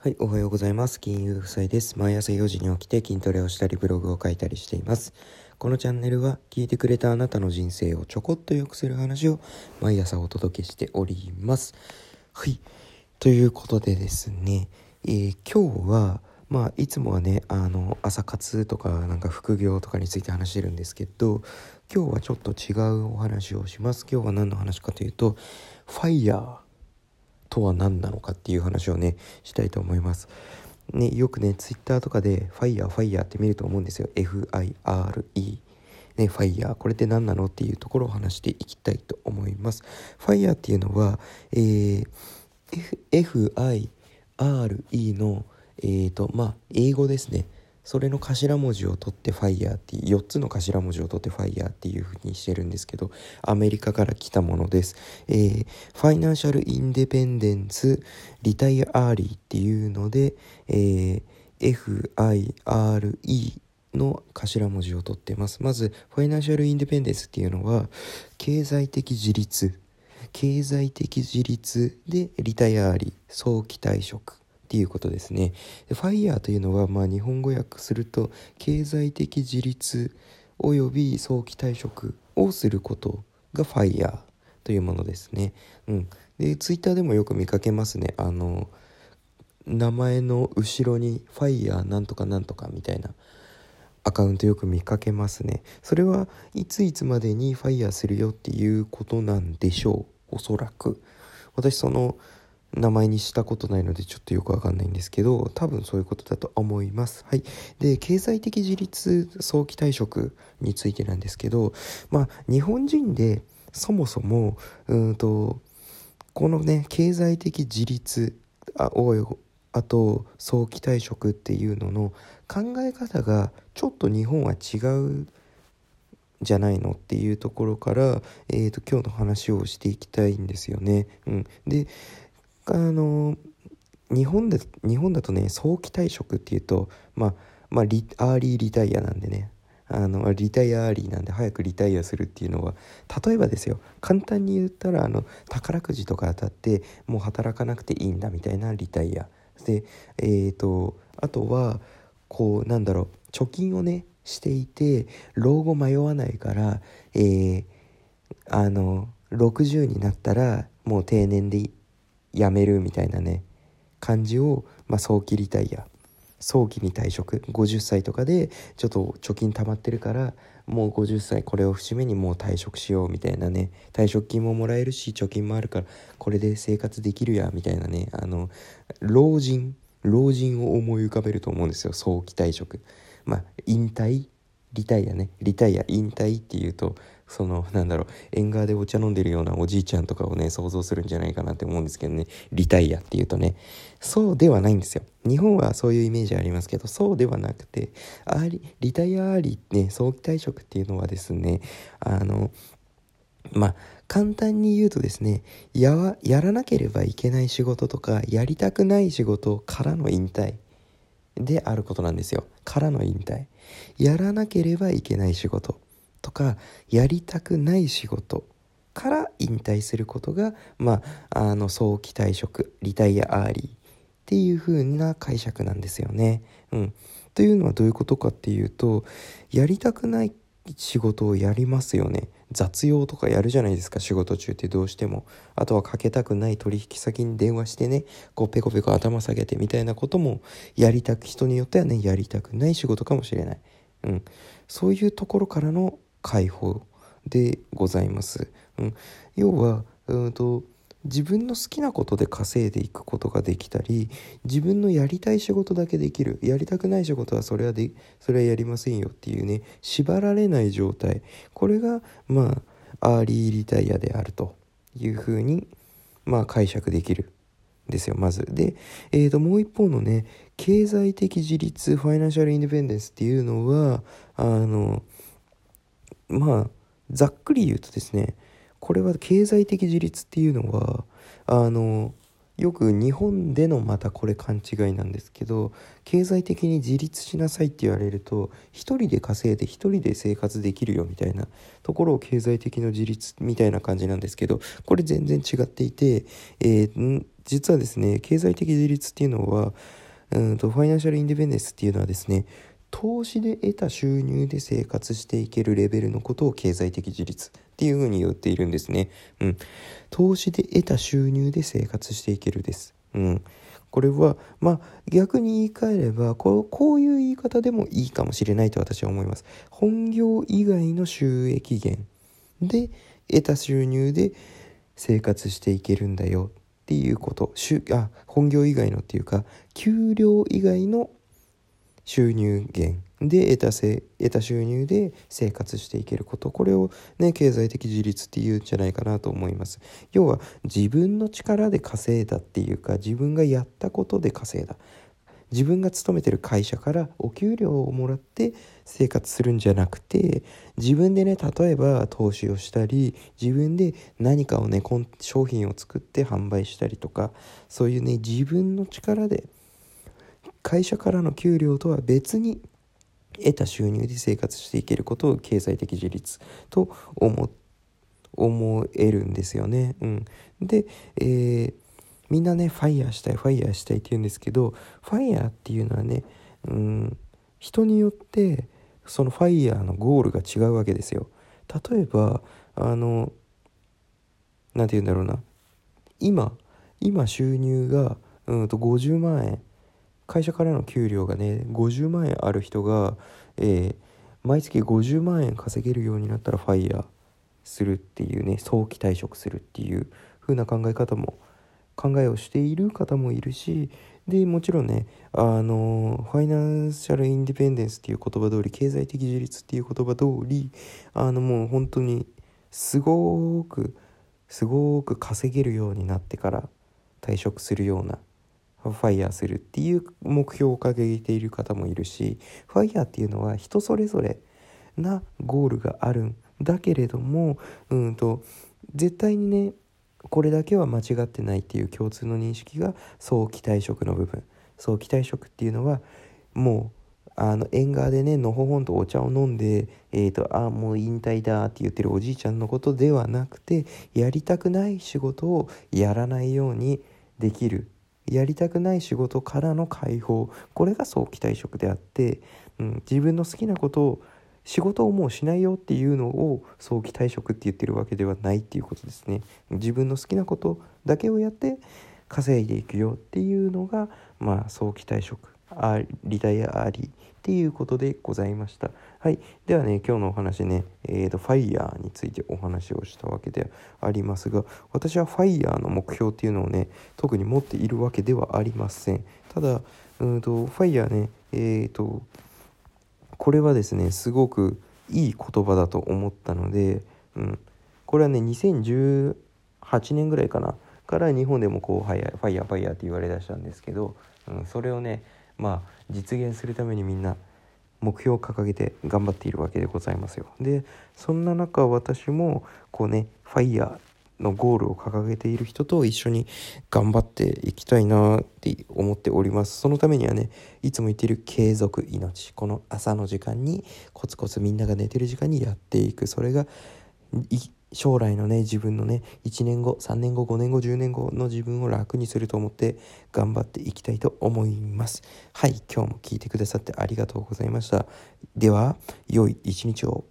はい、おはようございます。金融夫妻です。毎朝4時に起きて筋トレをしたりブログを書いたりしています。このチャンネルは聞いてくれたあなたの人生をちょこっと良くする話を毎朝お届けしております。はい、ということでですね、えー今日はまあいつもはねあの朝活とかなんか副業とかについて話してるんですけど今日はちょっと違うお話をします。今日は何の話かというと、FIRE とは何なのかっていう話をねしたいと思います。ね、よくねツイッターとかで「ファイヤーファイヤー」って見ると思うんですよ FIRE ね、 FIRE これって何なのっていうところを話していきたいと思います。 FIRE っていうのは、えー FIRE のえーとまあ英語ですねそれの頭文字を取って FIRE っていう4つの頭文字を取って FIRE っていう風にしてるんですけどアメリカから来たものです、えー Financial Independence Retire Early っていうので、えー FIRE の頭文字を取ってます。まず Financial Independence っていうのは経済的自立。経済的自立で Retire Early 早期退職。っていうことですね。で FIRE というのはまあ日本語訳すると経済的自立および早期退職をすることがファイヤーというものですね。うん。でツイッターでもよく見かけますね。あの名前の後ろにファイヤーなんとかなんとかみたいなアカウントよく見かけますね。それはいついつまでにファイヤーするよっていうことなんでしょう。おそらく。私その名前にしたことないのでちょっとよくわかんないんですけど多分そういうことだと思います。はい。で経済的自立早期退職についてなんですけどまあ日本人でそもそもうんとこのね経済的自立ああと早期退職っていうのの考え方がちょっと日本は違うじゃないのっていうところから、えー、と今日の話をしていきたいんですよね。うん、であの日本で日本だとね早期退職っていうとまあまあリアーリーリタイアなんでね。あのリタイアアーリーなんで早くリタイアするっていうのは例えばですよ簡単に言ったらあの宝くじとか当たってもう働かなくていいんだみたいなリタイア。でえー、とあとはこうなんだろう貯金をねしていて老後迷わないからえーあの60になったらもう定年で辞めるみたいなね感じを、まあ、早期リタイア早期に退職50歳とかでちょっと貯金溜まってるからもう50歳これを節目にもう退職しようみたいなね退職金ももらえるし貯金もあるからこれで生活できるやみたいなねあの老人老人を思い浮かべると思うんですよ早期退職。まあ引退リタイアねリタイア引退っていうとそのなんだろう縁側でお茶飲んでるようなおじいちゃんとかをね想像するんじゃないかなって思うんですけどね。リタイアっていうとねそうではないんですよ。日本はそういうイメージありますけどそうではなくてアー Retire Early ね早期退職っていうのはですねあのまあ簡単に言うとですねややらなければいけない仕事とかやりたくない仕事からの引退であることなんですよ。からの引退。やらなければいけない仕事とかやりたくない仕事から引退することがまああの早期退職リタイアアーリーっていう風な解釈なんですよね。うん、というのはどういうことかっていうとやりたくない仕事をやりますよね。雑用とかやるじゃないですか仕事中ってどうしても。あとはかけたくない取引先に電話してねこうペコペコ頭下げてみたいなこともやりたく人によってはねやりたくない仕事かもしれない、うん、そういうところからの解放でございます、うん、要はうんと自分の好きなことで稼いでいくことができたり自分のやりたい仕事だけできるやりたくない仕事はそれはでそれはやりませんよっていうね縛られない状態。これがまあアーリーリタイアであるというふうにまあ解釈できるんですよまず。で、えー、ともう一方のね経済的自立ファイナンシャルインディペンデンスっていうのはあのまあざっくり言うとですねこれは経済的自立っていうのはあのよく日本でのまたこれ勘違いなんですけど経済的に自立しなさいって言われると一人で稼いで一人で生活できるよみたいなところを経済的な自立みたいな感じなんですけどこれ全然違っていて、えー実はですね経済的自立っていうのはうんとファイナンシャルインディペンデンスっていうのはですね投資で得た収入で生活していけるレベルのことを経済的自立っていうふうに言っているんですね。うん。投資で得た収入で生活していけるです。うん。これは、まあ、逆に言い換えればこう、こういう言い方でもいいかもしれないと私は思います。本業以外の収益源で得た収入で生活していけるんだよっていうことあ本業以外のっていうか給料以外の収入源で得たせ得た収入で生活していけること。これをね経済的自立っていうんじゃないかなと思います。要は自分の力で稼いだっていうか自分がやったことで稼いだ。自分が勤めてる会社からお給料をもらって生活するんじゃなくて自分でね例えば投資をしたり自分で何かをね商品を作って販売したりとかそういうね自分の力で会社からの給料とは別に得た収入で生活していけることを経済的自立と思えるんですよね。うん、で、えーみんなねファイヤーしたいファイヤーしたいって言うんですけどファイヤーっていうのはねうん人によってそのファイヤーのゴールが違うわけですよ。例えばあの何て言うんだろうな。今今収入がうんと50万円。会社からの給料がね50万円ある人が、えー、毎月50万円稼げるようになったらファイヤーするっていうね早期退職するっていう風な考え方も考えをしている方もいるしでもちろんねあのファイナンシャルインディペンデンスっていう言葉通り経済的自立っていう言葉通りあのもう本当にすごくすごく稼げるようになってから退職するようなファイヤーするっていう目標を掲げている方もいるしファイヤーっていうのは人それぞれなゴールがあるんだけれどもうんと絶対にねこれだけは間違ってないっていう共通の認識が早期退職の部分。早期退職っていうのはもうあの縁側でねのほほんとお茶を飲んでえーと、あもう引退だって言ってるおじいちゃんのことではなくてやりたくない仕事をやらないようにできる。やりたくない仕事からの解放。これが早期退職であって、うん、自分の好きなことを仕事をもうしないよっていうのを早期退職って言ってるわけではないっていうことですね。自分の好きなことだけをやって稼いでいくよっていうのがまあ早期退職。リタイアありっていうことでございました。はい。ではね今日のお話ねえーと、ファイヤーについてお話をしたわけでありますが私は FIRE の目標っていうのをね特に持っているわけではありません。ただうんと FIRE ねえっ、ー、とこれはですねすごくいい言葉だと思ったので、うん、これはね2018年ぐらいかなから日本でもこうファイヤーファイヤーファイヤーって言われだしたんですけど、うん、それをねまあ実現するためにみんな目標を掲げて頑張っているわけでございますよ。でそんな中私もこうねファイヤーのゴールを掲げている人と一緒に頑張っていきたいなって思っております。そのためにはねいつも言っている継続命この朝の時間にコツコツみんなが寝てる時間にやっていく。それが将来のね自分のね1年後3年後5年後10年後の自分を楽にすると思って頑張っていきたいと思います。はい今日も聞いてくださってありがとうございました。では良い一日を。